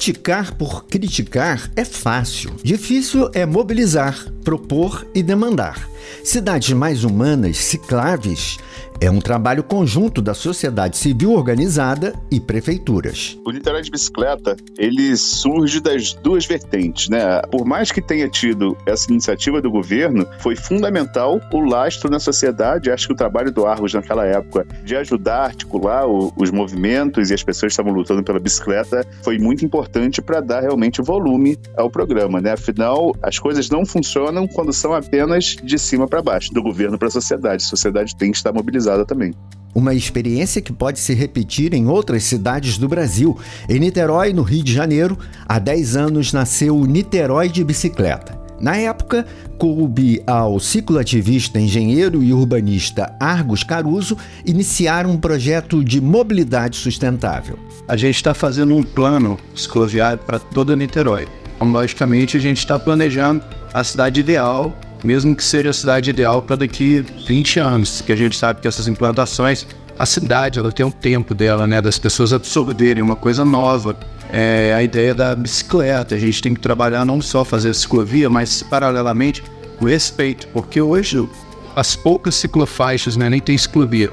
Criticar por criticar é fácil. Difícil é mobilizar, propor e demandar. Cidades mais humanas, cicláveis, é um trabalho conjunto da sociedade civil organizada e prefeituras. O Niterói de Bicicleta, ele surge das duas vertentes, né? Por mais que tenha tido essa iniciativa do governo, foi fundamental o lastro na sociedade. Acho que o trabalho do Argos naquela época de ajudar a articular os movimentos e as pessoas que estavam lutando pela bicicleta foi muito importante para dar realmente volume ao programa, né? Afinal, as coisas não funcionam quando são apenas de cima para baixo, do governo para a sociedade. A sociedade tem que estar mobilizada também. Uma experiência que pode se repetir em outras cidades do Brasil. Em Niterói, no Rio de Janeiro, há 10 anos nasceu o Niterói de Bicicleta. Na época, coube ao cicloativista, engenheiro e urbanista Argos Caruso iniciar um projeto de mobilidade sustentável. A gente está fazendo um plano cicloviário para toda Niterói. Então, logicamente, a gente está planejando a cidade ideal mesmo que seja a cidade ideal para daqui 20 anos, que a gente sabe que essas implantações, a cidade ela tem um tempo dela, né, das pessoas absorverem uma coisa nova. É a ideia da bicicleta, a gente tem que trabalhar não só fazer ciclovia, mas paralelamente o respeito, porque hoje as poucas ciclofaixas, né, nem tem ciclovia,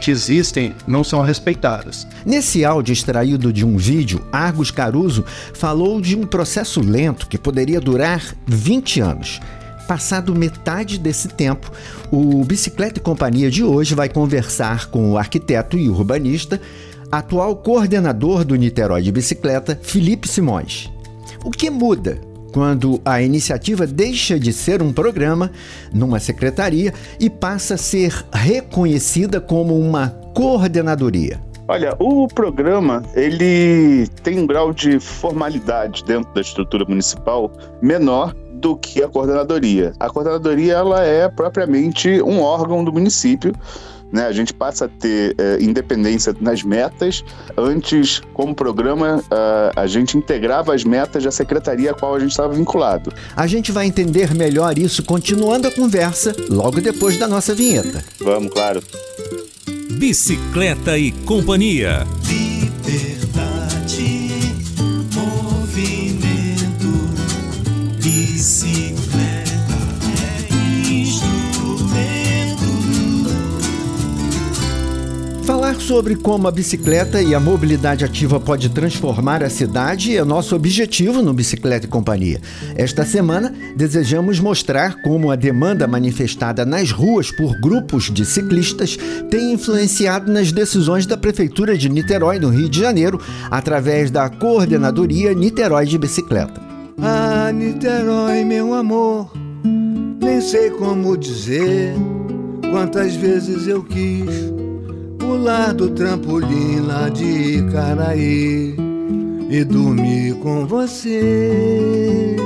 que existem não são respeitadas. Nesse áudio extraído de um vídeo, Argos Caruso falou de um processo lento que poderia durar 20 anos. Passado metade desse tempo, o Bicicleta e Companhia de hoje vai conversar com o arquiteto e urbanista, atual coordenador do Niterói de Bicicleta, Felipe Simões. O que muda quando a iniciativa deixa de ser um programa numa secretaria e passa a ser reconhecida como uma coordenadoria? Olha, o programa ele tem um grau de formalidade dentro da estrutura municipal menor do que a coordenadoria. A coordenadoria ela é propriamente um órgão do município. Né, a gente passa a ter é, independência nas metas. Antes, como programa, uh, a gente integrava as metas da secretaria a qual a gente estava vinculado. A gente vai entender melhor isso continuando a conversa logo depois da nossa vinheta. Vamos, claro. Bicicleta e Companhia. Falar sobre como a bicicleta e a mobilidade ativa pode transformar a cidade é nosso objetivo no Bicicleta e Companhia. Esta semana, desejamos mostrar como a demanda manifestada nas ruas por grupos de ciclistas tem influenciado nas decisões da Prefeitura de Niterói, no Rio de Janeiro, através da Coordenadoria Niterói de Bicicleta. Ah, Niterói, meu amor, nem sei como dizer quantas vezes eu quis pular do trampolim lá de Icaraí e dormir com você.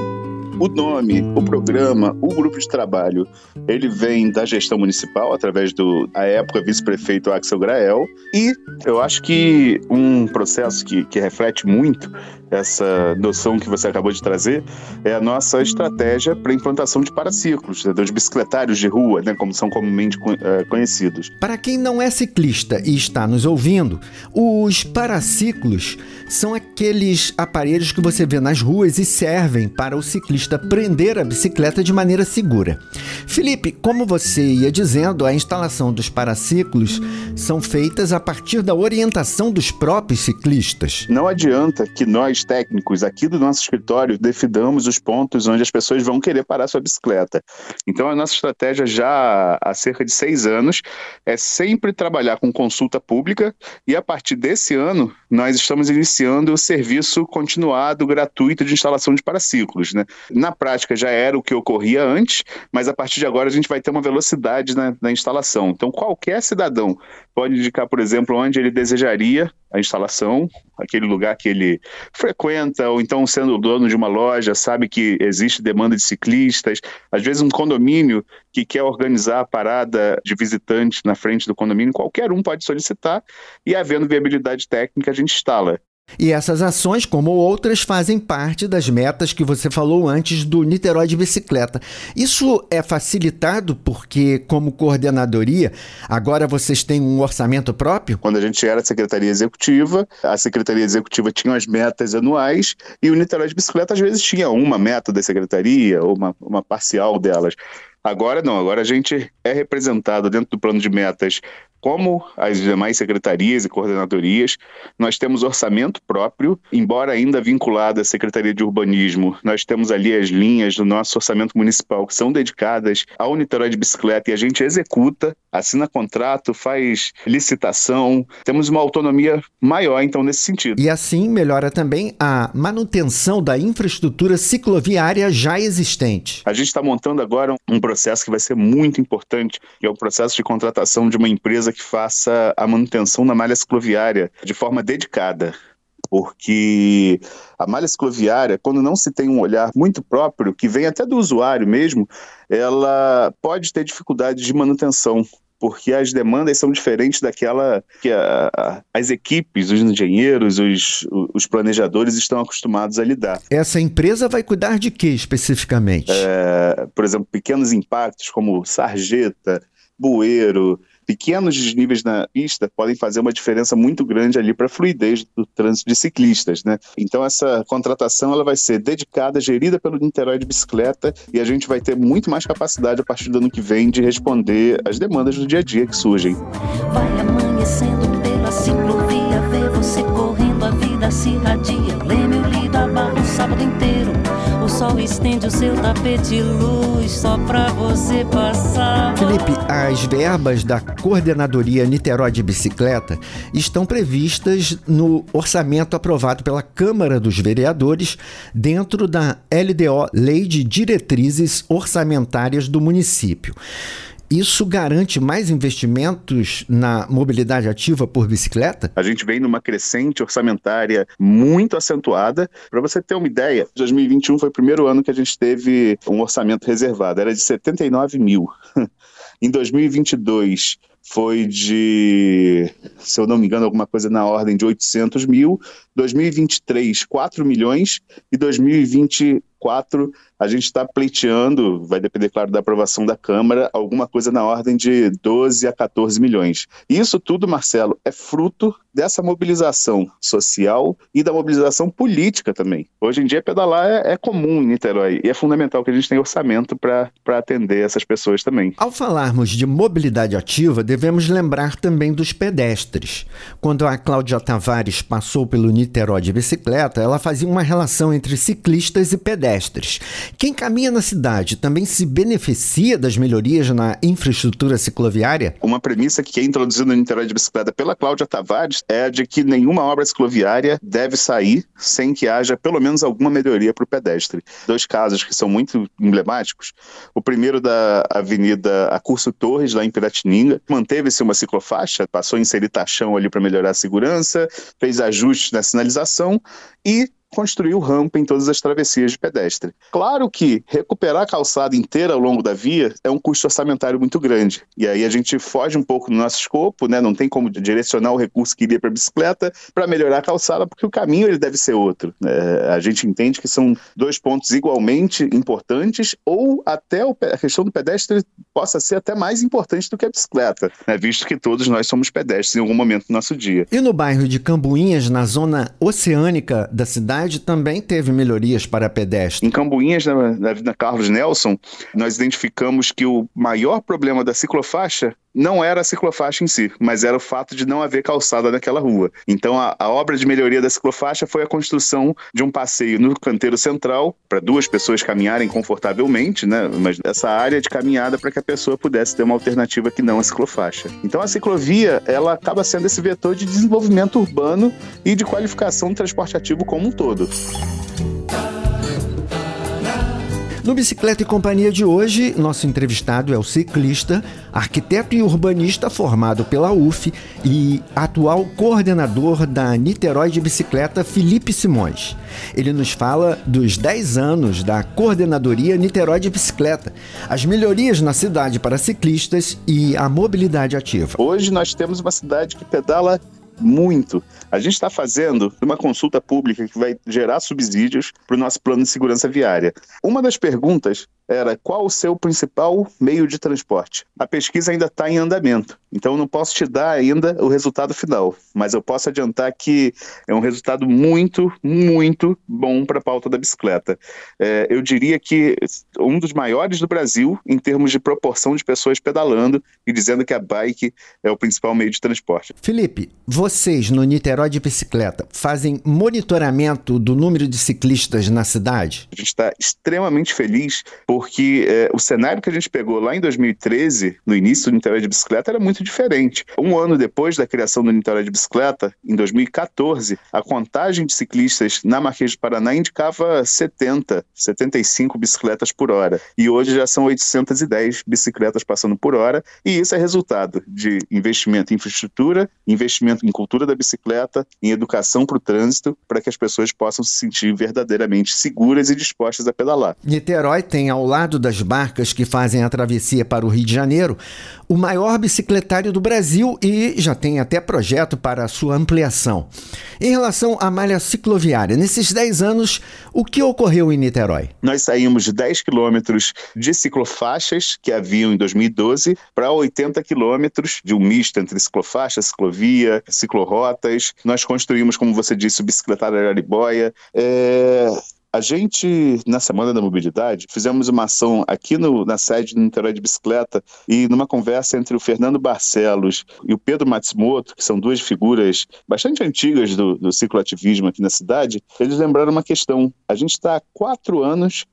O nome, o programa, o grupo de trabalho, ele vem da gestão municipal, através do, à época, vice-prefeito Axel Grael. E eu acho que um processo que, que reflete muito essa noção que você acabou de trazer é a nossa estratégia para a implantação de paraciclos, né, dos bicicletários de rua, né, como são comumente é, conhecidos. Para quem não é ciclista e está nos ouvindo, os paraciclos são aqueles aparelhos que você vê nas ruas e servem para o ciclista prender a bicicleta de maneira segura. Felipe, como você ia dizendo, a instalação dos paraciclos são feitas a partir da orientação dos próprios ciclistas. Não adianta que nós, técnicos, aqui do nosso escritório, definamos os pontos onde as pessoas vão querer parar sua bicicleta. Então, a nossa estratégia já há cerca de seis anos é sempre trabalhar com consulta pública e, a partir desse ano, nós estamos iniciando o serviço continuado gratuito de instalação de paraciclos. Né? Na prática já era o que ocorria antes, mas a partir de agora a gente vai ter uma velocidade na, na instalação. Então qualquer cidadão pode indicar, por exemplo, onde ele desejaria a instalação, aquele lugar que ele frequenta, ou então sendo dono de uma loja, sabe que existe demanda de ciclistas, às vezes um condomínio que quer organizar a parada de visitantes na frente do condomínio, qualquer um pode solicitar e havendo viabilidade técnica a gente instala. E essas ações, como outras, fazem parte das metas que você falou antes do Niterói de Bicicleta. Isso é facilitado porque, como coordenadoria, agora vocês têm um orçamento próprio? Quando a gente era Secretaria Executiva, a Secretaria Executiva tinha as metas anuais e o Niterói de Bicicleta às vezes tinha uma meta da Secretaria ou uma, uma parcial delas. Agora não, agora a gente é representado dentro do plano de metas como as demais secretarias e coordenadorias, nós temos orçamento próprio, embora ainda vinculado à Secretaria de Urbanismo, nós temos ali as linhas do nosso orçamento municipal que são dedicadas ao Niterói de bicicleta e a gente executa, assina contrato, faz licitação, temos uma autonomia maior então nesse sentido. E assim melhora também a manutenção da infraestrutura cicloviária já existente. A gente está montando agora um processo que vai ser muito importante, que é o processo de contratação de uma empresa empresa que faça a manutenção da malha cicloviária de forma dedicada. Porque a malha cicloviária, quando não se tem um olhar muito próprio, que vem até do usuário mesmo, ela pode ter dificuldade de manutenção porque as demandas são diferentes daquela que a, a, as equipes, os engenheiros, os, os, planejadores estão acostumados a lidar. Essa empresa vai cuidar de que especificamente? É, por exemplo, pequenos impactos como sarjeta, bueiro, pequenos desníveis na pista podem fazer uma diferença muito grande ali para a fluidez do trânsito de ciclistas, né? Então essa contratação ela vai ser dedicada, gerida pelo Niterói de Bicicleta e a gente vai ter muito mais capacidade a partir do ano que vem de responder às demandas do dia a dia que surgem. Vai amanhecendo pela ciclovia, vê você correndo, a vida se radia, lê meu lido a barro o sábado inteiro sol estende o seu tapete luz só pra você passar. Felipe, as verbas da Coordenadoria Niterói de Bicicleta estão previstas no orçamento aprovado pela Câmara dos Vereadores dentro da LDO, Lei de Diretrizes Orçamentárias do Município. Isso garante mais investimentos na mobilidade ativa por bicicleta? A gente vem numa crescente orçamentária muito acentuada. Para você ter uma ideia, 2021 foi o primeiro ano que a gente teve um orçamento reservado, era de 79 mil. em 2022 foi de, se eu não me engano, alguma coisa na ordem de 800 mil. 2023, 4 milhões. E 2024, a gente está pleiteando, vai depender, claro, da aprovação da Câmara, alguma coisa na ordem de 12 a 14 milhões. Isso tudo, Marcelo, é fruto dessa mobilização social e da mobilização política também. Hoje em dia, pedalar é, é comum em Niterói e é fundamental que a gente tenha orçamento para atender essas pessoas também. Ao falarmos de mobilidade ativa, devemos lembrar também dos pedestres. Quando a Cláudia Tavares passou pelo Niterói de bicicleta, ela fazia uma relação entre ciclistas e pedestres. Quem caminha na cidade também se beneficia das melhorias na infraestrutura cicloviária? Uma premissa que é introduzida no Niterói de bicicleta pela Cláudia Tavares é a de que nenhuma obra cicloviária deve sair sem que haja pelo menos alguma melhoria para o pedestre. Dois casos que são muito emblemáticos. O primeiro da Avenida Acurso Torres, lá em Piratininga, manteve-se uma ciclofaixa, passou a inserir taxão ali para melhorar a segurança, fez ajustes na sinalização e construiu rampa em todas as travessias de pedestre. Claro que recuperar a calçada inteira ao longo da via é um custo orçamentário muito grande. E aí a gente foge um pouco do nosso escopo, né? não tem como direcionar o recurso que iria para a bicicleta para melhorar a calçada, porque o caminho ele deve ser outro. É, a gente entende que são dois pontos igualmente importantes, ou até a questão do pedestre possa ser até mais importante do que a bicicleta, né? visto que todos nós somos pedestres em algum momento do nosso dia. E no bairro de Cambuinhas, na zona oceânica da cidade, cidade também teve melhorias para pedestres. Em Cambuinhas, na, na Carlos Nelson, nós identificamos que o maior problema da ciclofaixa não era a ciclofaixa em si, mas era o fato de não haver calçada naquela rua. Então, a, a obra de melhoria da ciclofaixa foi a construção de um passeio no canteiro central para duas pessoas caminharem confortavelmente, né? Mas essa área de caminhada para que a pessoa pudesse ter uma alternativa que não a ciclofaixa. Então, a ciclovia ela acaba sendo esse vetor de desenvolvimento urbano e de qualificação do transporte ativo como um todo. No Bicicleta e Companhia de hoje, nosso entrevistado é o ciclista, arquiteto e urbanista formado pela UF e atual coordenador da Niterói de Bicicleta, Felipe Simões. Ele nos fala dos 10 anos da Coordenadoria Niterói de Bicicleta, as melhorias na cidade para ciclistas e a mobilidade ativa. Hoje nós temos uma cidade que pedala muito. A gente está fazendo uma consulta pública que vai gerar subsídios para o nosso plano de segurança viária. Uma das perguntas era qual o seu principal meio de transporte. A pesquisa ainda está em andamento, então não posso te dar ainda o resultado final, mas eu posso adiantar que é um resultado muito, muito bom para a pauta da bicicleta. É, eu diria que um dos maiores do Brasil em termos de proporção de pessoas pedalando e dizendo que a bike é o principal meio de transporte. Felipe, vocês no Niterói de Bicicleta fazem monitoramento do número de ciclistas na cidade? A gente está extremamente feliz por porque é, o cenário que a gente pegou lá em 2013, no início do Niterói de Bicicleta, era muito diferente. Um ano depois da criação do Niterói de Bicicleta, em 2014, a contagem de ciclistas na Marquês de Paraná indicava 70, 75 bicicletas por hora. E hoje já são 810 bicicletas passando por hora, e isso é resultado de investimento em infraestrutura, investimento em cultura da bicicleta, em educação para o trânsito, para que as pessoas possam se sentir verdadeiramente seguras e dispostas a pedalar. Niterói tem ao lado das barcas que fazem a travessia para o Rio de Janeiro, o maior bicicletário do Brasil e já tem até projeto para sua ampliação. Em relação à malha cicloviária, nesses 10 anos, o que ocorreu em Niterói? Nós saímos de 10 quilômetros de ciclofaixas que haviam em 2012 para 80 quilômetros de um misto entre ciclofaixa, ciclovia, ciclorotas. Nós construímos, como você disse, o bicicletário Araribóia. É a gente, na Semana da Mobilidade, fizemos uma ação aqui no, na sede do Niterói de Bicicleta e numa conversa entre o Fernando Barcelos e o Pedro Matsumoto, que são duas figuras bastante antigas do, do cicloativismo aqui na cidade, eles lembraram uma questão. A gente está há quatro anos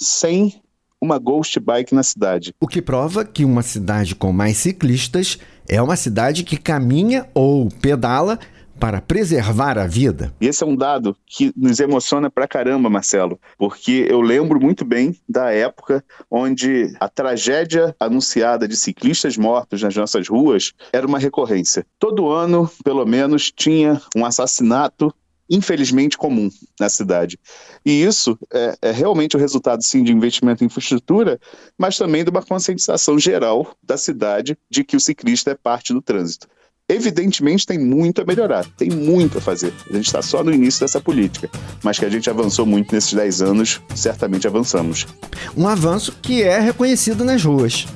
sem uma ghost bike na cidade. O que prova que uma cidade com mais ciclistas é uma cidade que caminha ou pedala para preservar a vida? Esse é um dado que nos emociona pra caramba, Marcelo, porque eu lembro muito bem da época onde a tragédia anunciada de ciclistas mortos nas nossas ruas era uma recorrência. Todo ano, pelo menos, tinha um assassinato infelizmente comum na cidade. E isso é, é, realmente o resultado, sim, de investimento em infraestrutura, mas também de uma conscientização geral da cidade de que o ciclista é parte do trânsito. Evidentemente tem muito a melhorar, tem muito a fazer. A gente está só no início dessa política, mas que a gente avançou muito nesses 10 anos, certamente avançamos. Um avanço que é reconhecido nas ruas.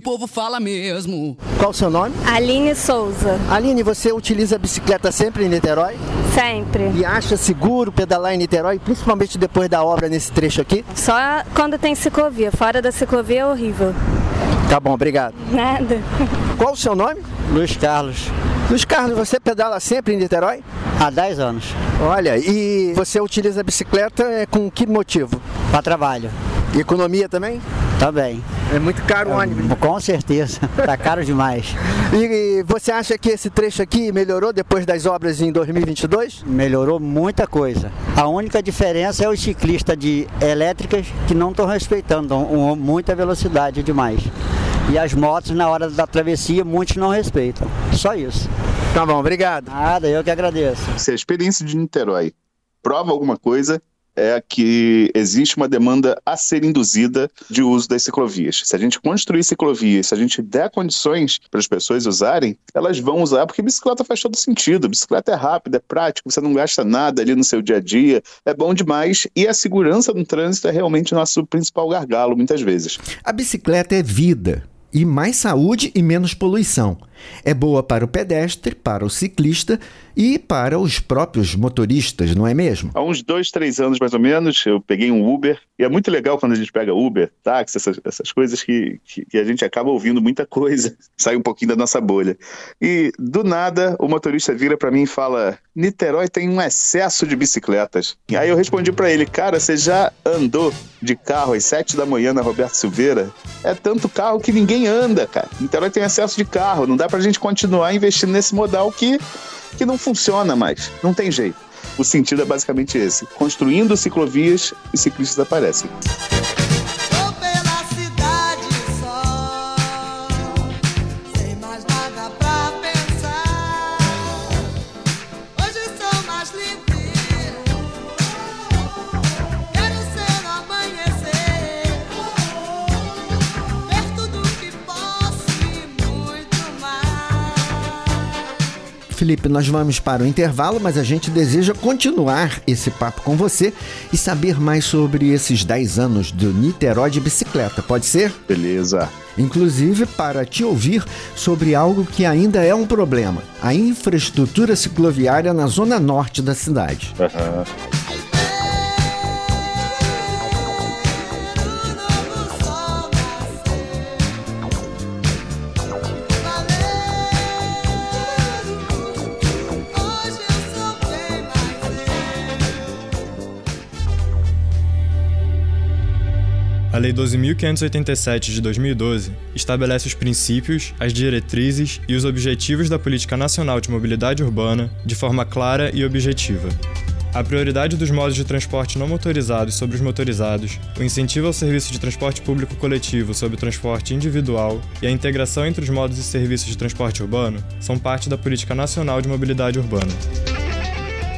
O povo fala mesmo. Qual o seu nome? Aline Souza. Aline, você utiliza a bicicleta sempre em Niterói? Sempre. E acha seguro pedalar em Niterói, principalmente depois da obra nesse trecho aqui? Só quando tem ciclovia. Fora da ciclovia é horrível. Tá bom, obrigado. Nada. Qual o seu nome? Luiz Carlos. Luiz Carlos, você pedala sempre em Niterói? Há 10 anos. Olha, e você utiliza a bicicleta é, com que motivo? Para trabalho. E economia também? Também. É muito caro o ônibus. Com certeza. Tá caro demais. E você acha que esse trecho aqui melhorou depois das obras em 2022? Melhorou muita coisa. A única diferença é os ciclistas de elétricas que não estão respeitando um, muita velocidade demais. E as motos, na hora da travessia, muitos não respeitam. Só isso. Tá bom, obrigado. Nada, eu que agradeço. Se a experiência de Niterói prova alguma coisa, é que existe uma demanda a ser induzida de uso das ciclovias. Se a gente construir ciclovias, se a gente der condições para as pessoas usarem, elas vão usar porque bicicleta faz todo sentido. Bicicleta é rápida, é prática, você não gasta nada ali no seu dia a dia, é bom demais e a segurança no trânsito é realmente nosso principal gargalo muitas vezes. A bicicleta é vida e mais saúde e menos poluição. É boa para o pedestre, para o ciclista e para os próprios motoristas, não é mesmo? Há uns dois, três anos mais ou menos, eu peguei um Uber e é muito legal quando a gente pega Uber, táxi, essas, essas coisas que, que, que, a gente acaba ouvindo muita coisa, sai um pouquinho da nossa bolha. E do nada o motorista vira para mim e fala: Niterói tem um excesso de bicicletas. E aí eu respondi para ele: Cara, você já andou de carro às sete da manhã na Roberto Silveira? É tanto carro que ninguém anda, cara. Niterói tem excesso de carro, não dá para a gente continuar investindo nesse modal que, que não funciona mais. Não tem jeito. O sentido é basicamente esse: construindo ciclovias e ciclistas aparecem. Felipe, nós vamos para o intervalo, mas a gente deseja continuar esse papo com você e saber mais sobre esses 10 anos do Niterói de bicicleta. Pode ser? Beleza. Inclusive para te ouvir sobre algo que ainda é um problema: a infraestrutura cicloviária na zona norte da cidade. Uhum. Lei 12.587 de 2012 estabelece os princípios, as diretrizes e os objetivos da Política Nacional de Mobilidade Urbana de forma clara e objetiva. A prioridade dos modos de transporte não motorizados sobre os motorizados, o incentivo ao serviço de transporte público coletivo sobre o transporte individual e a integração entre os modos e serviços de transporte urbano são parte da Política Nacional de Mobilidade Urbana.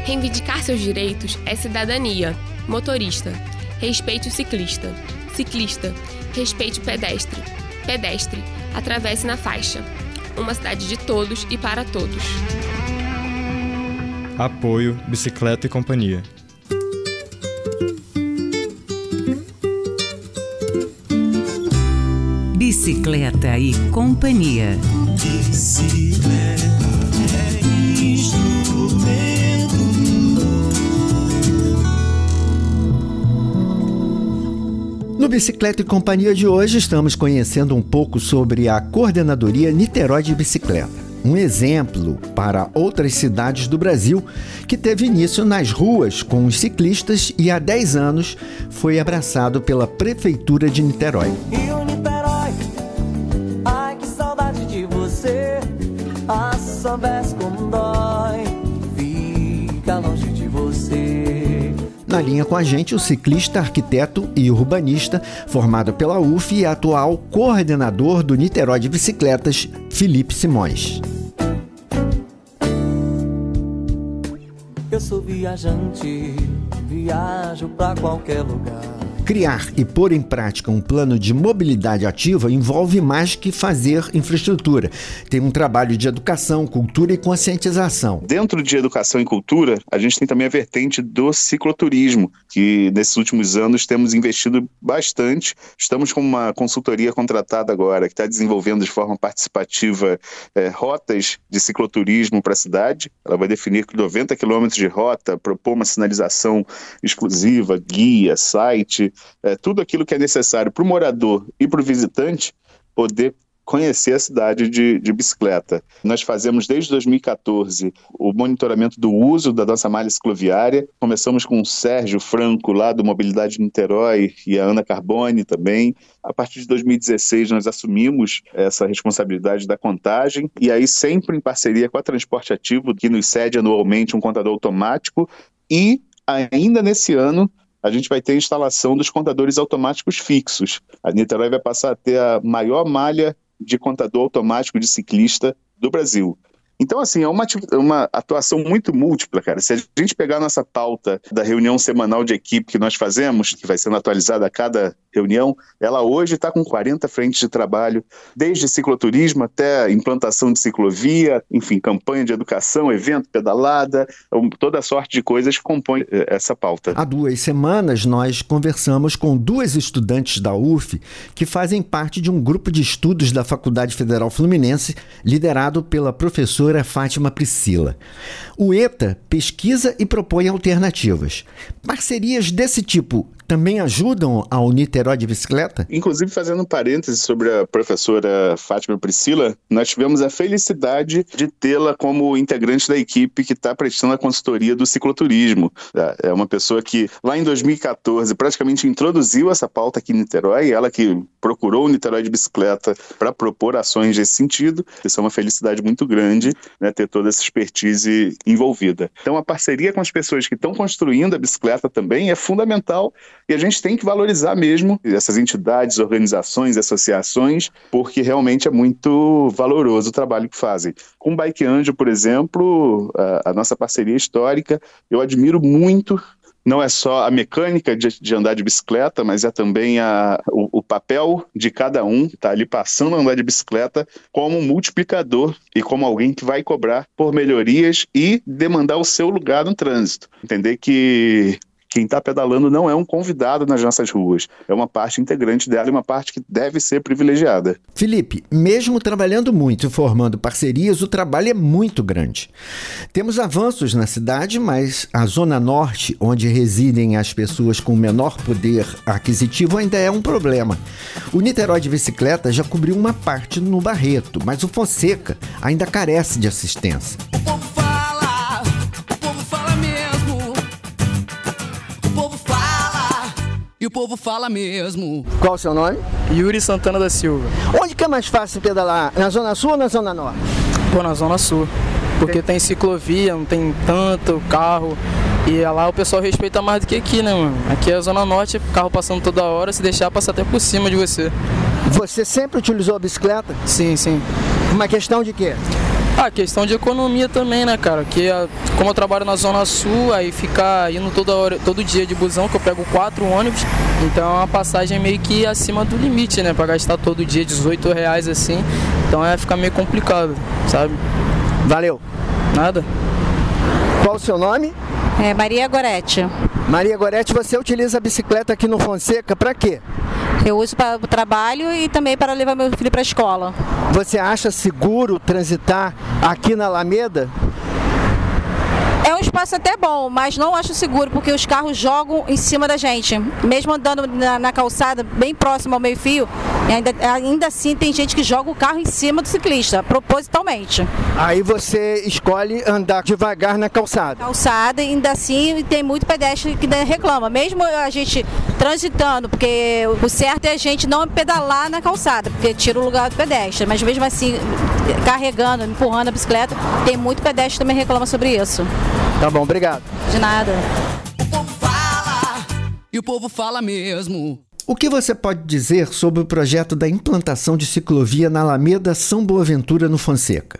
Reivindicar seus direitos é cidadania. Motorista, respeite o ciclista. Ciclista, respeite o pedestre. Pedestre, atravesse na faixa. Uma cidade de todos e para todos. Apoio Bicicleta e Companhia. Bicicleta e Companhia. Bicicleta Bicicleta e Companhia de hoje, estamos conhecendo um pouco sobre a Coordenadoria Niterói de Bicicleta. Um exemplo para outras cidades do Brasil que teve início nas ruas com os ciclistas e há 10 anos foi abraçado pela Prefeitura de Niterói. Linha com a gente, o ciclista, arquiteto e urbanista, formado pela UF e atual coordenador do Niterói de Bicicletas, Felipe Simões. Eu sou viajante, viajo para qualquer lugar. Criar e pôr em prática um plano de mobilidade ativa envolve mais que fazer infraestrutura. Tem um trabalho de educação, cultura e conscientização. Dentro de educação e cultura, a gente tem também a vertente do cicloturismo, que nesses últimos anos temos investido bastante. Estamos com uma consultoria contratada agora que está desenvolvendo de forma participativa é, rotas de cicloturismo para a cidade. Ela vai definir 90 quilômetros de rota, propor uma sinalização exclusiva, guia, site, é, tudo aquilo que é necessário para o morador e para o visitante poder conhecer a cidade de, de, bicicleta. Nós fazemos desde 2014 o monitoramento do uso da nossa malha cicloviária. Começamos com o Sérgio Franco, lá do Mobilidade Niterói, e a Ana Carbone também. A partir de 2016, nós assumimos essa responsabilidade da contagem, e aí sempre em parceria com a Transporte Ativo, que nos cede anualmente um contador automático, e ainda nesse ano a gente vai ter a instalação dos contadores automáticos fixos. A Niterói vai passar a ter a maior malha de contador automático de ciclista do Brasil. Então, assim, é uma, uma atuação muito múltipla, cara. Se a gente pegar nossa pauta da reunião semanal de equipe que nós fazemos, que vai sendo atualizada a cada reunião, ela hoje está com 40 frentes de trabalho, desde cicloturismo até implantação de ciclovia, enfim, campanha de educação, evento, pedalada, toda sorte de coisas que compõem eh, essa pauta. Há duas semanas nós conversamos com duas estudantes da UF que fazem parte de um grupo de estudos da Faculdade Federal Fluminense, liderado pela professora Fátima Priscila. O ETA pesquisa e propõe alternativas. Parcerias desse tipo também ajudam ao Niterói de bicicleta? Inclusive, fazendo um parêntese sobre a professora Fátima Priscila, nós tivemos a felicidade de tê-la como integrante da equipe que está prestando a consultoria do cicloturismo. É uma pessoa que, lá em 2014, praticamente introduziu essa pauta aqui em Niterói, ela que procurou o Niterói de bicicleta para propor ações nesse sentido. Isso é uma felicidade muito grande, né, ter toda essa expertise envolvida. Então, a parceria com as pessoas que estão construindo a bicicleta também é fundamental e a gente tem que valorizar mesmo essas entidades, organizações, associações, porque realmente é muito valoroso o trabalho que fazem. Com o Bike Anjo, por exemplo, a, a nossa parceria histórica, eu admiro muito não é só a mecânica de, de andar de bicicleta, mas é também a, o, o papel de cada um está ali passando a andar de bicicleta como um multiplicador e como alguém que vai cobrar por melhorias e demandar o seu lugar no trânsito. Entender que quem está pedalando não é um convidado nas nossas ruas, é uma parte integrante dela e uma parte que deve ser privilegiada. Felipe, mesmo trabalhando muito e formando parcerias, o trabalho é muito grande. Temos avanços na cidade, mas a zona norte, onde residem as pessoas com menor poder aquisitivo, ainda é um problema. O Niterói de bicicleta já cobriu uma parte no Barreto, mas o Fonseca ainda carece de assistência. Povo fala mesmo. Qual o seu nome? Yuri Santana da Silva. Onde que é mais fácil pedalar? Na Zona Sul ou na Zona Norte? Pô, na Zona Sul. Porque tem ciclovia, não tem tanto carro. E lá o pessoal respeita mais do que aqui, né, mano? Aqui é a Zona Norte, carro passando toda hora, se deixar, passa até por cima de você. Você sempre utilizou a bicicleta? Sim, sim. Uma questão de quê? Ah, questão de economia também, né, cara? Que como eu trabalho na Zona Sul, aí ficar indo toda hora, todo dia de busão, que eu pego quatro ônibus, então é uma passagem meio que acima do limite, né? Pra gastar todo dia 18 reais assim. Então é ficar meio complicado, sabe? Valeu. Nada. Qual o seu nome? É Maria Goretti. Maria Goretti, você utiliza a bicicleta aqui no Fonseca para quê? Eu uso para o trabalho e também para levar meu filho para a escola. Você acha seguro transitar aqui na Alameda? É um espaço até bom, mas não acho seguro, porque os carros jogam em cima da gente. Mesmo andando na, na calçada, bem próximo ao meio-fio, ainda, ainda assim tem gente que joga o carro em cima do ciclista, propositalmente. Aí você escolhe andar devagar na calçada. Calçada, ainda assim tem muito pedestre que reclama. Mesmo a gente transitando, porque o certo é a gente não pedalar na calçada, porque tira o lugar do pedestre. Mas mesmo assim, carregando, empurrando a bicicleta, tem muito pedestre que também reclama sobre isso. Tá bom, obrigado. De nada. O povo fala e o povo fala mesmo. O que você pode dizer sobre o projeto da implantação de ciclovia na Alameda São Boaventura, no Fonseca?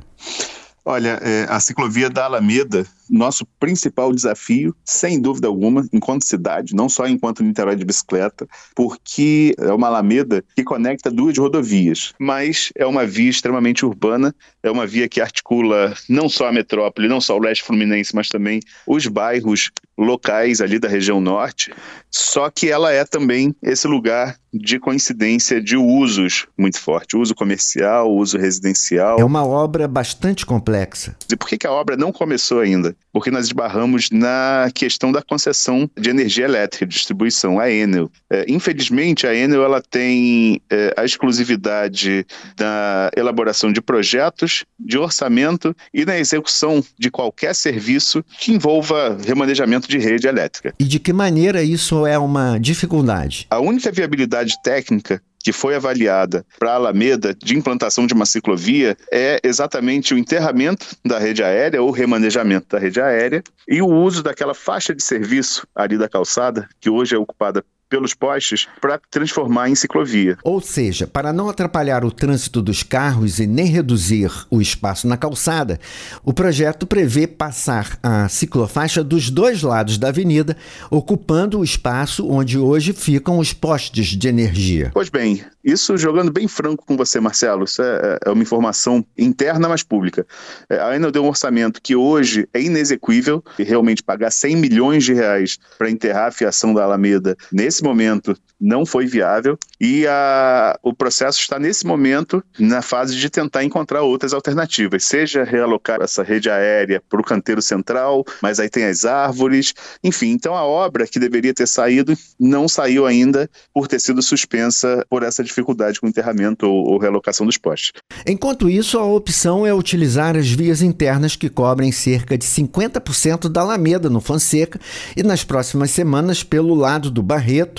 Olha, é, a ciclovia da Alameda, nosso principal desafio, sem dúvida alguma, enquanto cidade, não só enquanto Niterói de bicicleta, porque é uma Alameda que conecta duas rodovias, mas é uma via extremamente urbana, é uma via que articula não só a metrópole, não só o leste fluminense, mas também os bairros locais ali da região norte, só que ela é também esse lugar de coincidência de usos muito forte, uso comercial, uso residencial. É uma obra bastante complexa. E por que, que a obra não começou ainda? Porque nós esbarramos na questão da concessão de energia elétrica, distribuição, a Enel. É, infelizmente, a Enel ela tem é, a exclusividade da elaboração de projetos, de orçamento e na execução de qualquer serviço que envolva remanejamento de rede elétrica. E de que maneira isso é uma dificuldade? A única viabilidade técnica que foi avaliada para a Alameda de implantação de uma ciclovia é exatamente o enterramento da rede aérea ou remanejamento da rede aérea e o uso daquela faixa de serviço ali da calçada, que hoje é ocupada pelos postes para transformar em ciclovia. Ou seja, para não atrapalhar o trânsito dos carros e nem reduzir o espaço na calçada, o projeto prevê passar a ciclofaixa dos dois lados da avenida, ocupando o espaço onde hoje ficam os postes de energia. Pois bem, isso jogando bem franco com você, Marcelo, isso é, é uma informação interna, mas pública. É, a Enel deu um orçamento que hoje é inexequível, e realmente pagar 100 milhões de reais para enterrar a fiação da Alameda nesse momento não foi viável e a, o processo está nesse momento na fase de tentar encontrar outras alternativas, seja realocar essa rede aérea para o canteiro central, mas aí tem as árvores, enfim. Então a obra que deveria ter saído não saiu ainda por ter sido suspensa por essa dificuldade com o enterramento ou, ou realocação dos postes. Enquanto isso, a opção é utilizar as vias internas que cobrem cerca de 50% da Alameda no Fonseca e nas próximas semanas pelo lado do Barreto,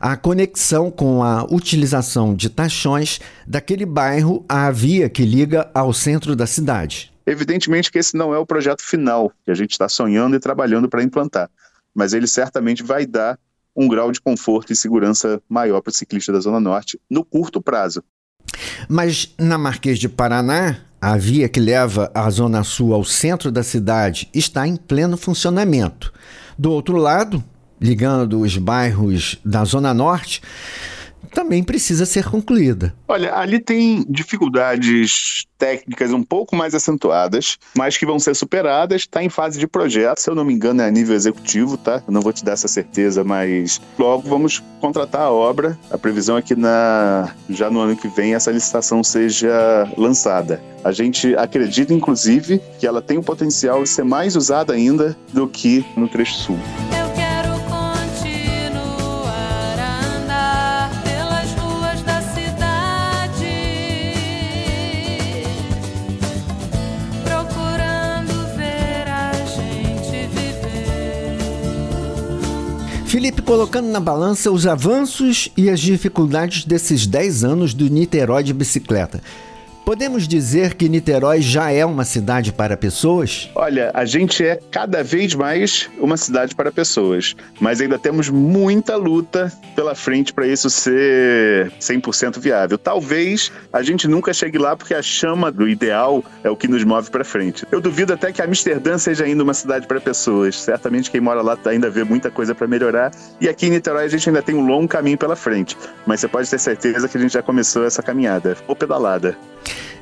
a conexão com a utilização de taxões daquele bairro à via que liga ao centro da cidade. Evidentemente que esse não é o projeto final que a gente está sonhando e trabalhando para implantar, mas ele certamente vai dar um grau de conforto e segurança maior para o ciclista da Zona Norte no curto prazo. Mas na Marquês de Paraná, a via que leva a Zona Sul ao centro da cidade está em pleno funcionamento. Do outro lado, ligando os bairros da Zona Norte, também precisa ser concluída. Olha, ali tem dificuldades técnicas um pouco mais acentuadas, mas que vão ser superadas. Está em fase de projeto, se eu não me engano, é a nível executivo, tá? Eu não vou te dar essa certeza, mas logo vamos contratar a obra. A previsão é que na, já no ano que vem essa licitação seja lançada. A gente acredita, inclusive, que ela tem o potencial de ser mais usada ainda do que no trecho sul. Colocando na balança os avanços e as dificuldades desses 10 anos do Niterói de bicicleta. Podemos dizer que Niterói já é uma cidade para pessoas? Olha, a gente é cada vez mais uma cidade para pessoas, mas ainda temos muita luta pela frente para isso ser 100% viável. Talvez a gente nunca chegue lá porque a chama do ideal é o que nos move para frente. Eu duvido até que Amsterdã seja ainda uma cidade para pessoas. Certamente quem mora lá ainda vê muita coisa para melhorar e aqui em Niterói a gente ainda tem um longo caminho pela frente, mas você pode ter certeza que a gente já começou essa caminhada ou pedalada.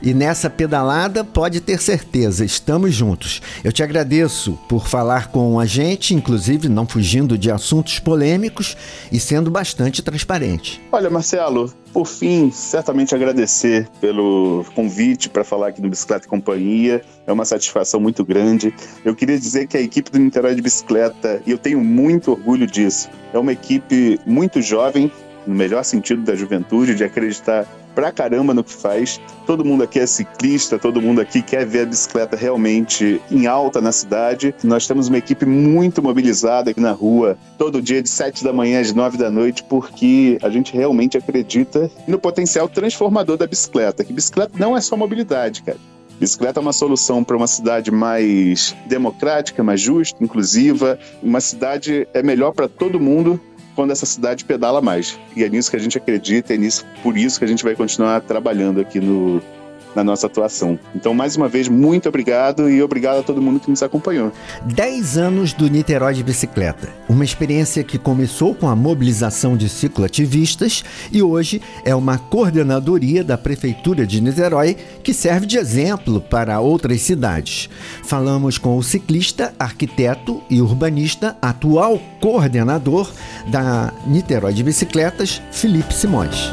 E nessa pedalada, pode ter certeza, estamos juntos. Eu te agradeço por falar com a gente, inclusive não fugindo de assuntos polêmicos e sendo bastante transparente. Olha, Marcelo, por fim, certamente agradecer pelo convite para falar aqui do Bicicleta e Companhia. É uma satisfação muito grande. Eu queria dizer que a equipe do Niterói de Bicicleta, e eu tenho muito orgulho disso, é uma equipe muito jovem, no melhor sentido da juventude, de acreditar pra caramba no que faz. Todo mundo aqui é ciclista, todo mundo aqui quer ver a bicicleta realmente em alta na cidade. Nós temos uma equipe muito mobilizada aqui na rua, todo dia de 7 da manhã às 9 da noite, porque a gente realmente acredita no potencial transformador da bicicleta. Que bicicleta não é só mobilidade, cara. Bicicleta é uma solução para uma cidade mais democrática, mais justa, inclusiva. Uma cidade é melhor para todo mundo quando essa cidade pedala mais. E é nisso que a gente acredita, é nisso, por isso que a gente vai continuar trabalhando aqui no, na nossa atuação. Então, mais uma vez, muito obrigado e obrigado a todo mundo que nos acompanhou. 10 anos do Niterói de Bicicleta. Uma experiência que começou com a mobilização de cicloativistas e hoje é uma coordenadoria da Prefeitura de Niterói que serve de exemplo para outras cidades. Falamos com o ciclista, arquiteto e urbanista, atual coordenador da Niterói de Bicicletas, Felipe Simões.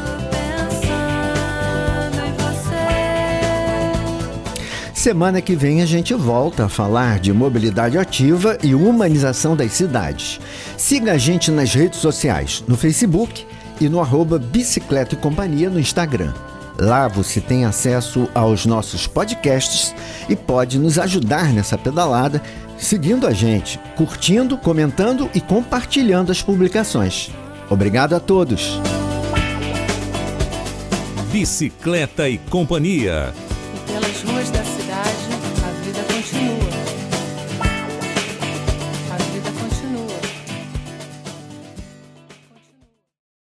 Semana que vem a gente volta a falar de mobilidade ativa e humanização das cidades. Siga a gente nas redes sociais, no Facebook e no arroba Bicicleta e Companhia no Instagram. Lá você tem acesso aos nossos podcasts e pode nos ajudar nessa pedalada seguindo a gente, curtindo, comentando e compartilhando as publicações. Obrigado a todos. Bicicleta e Companhia.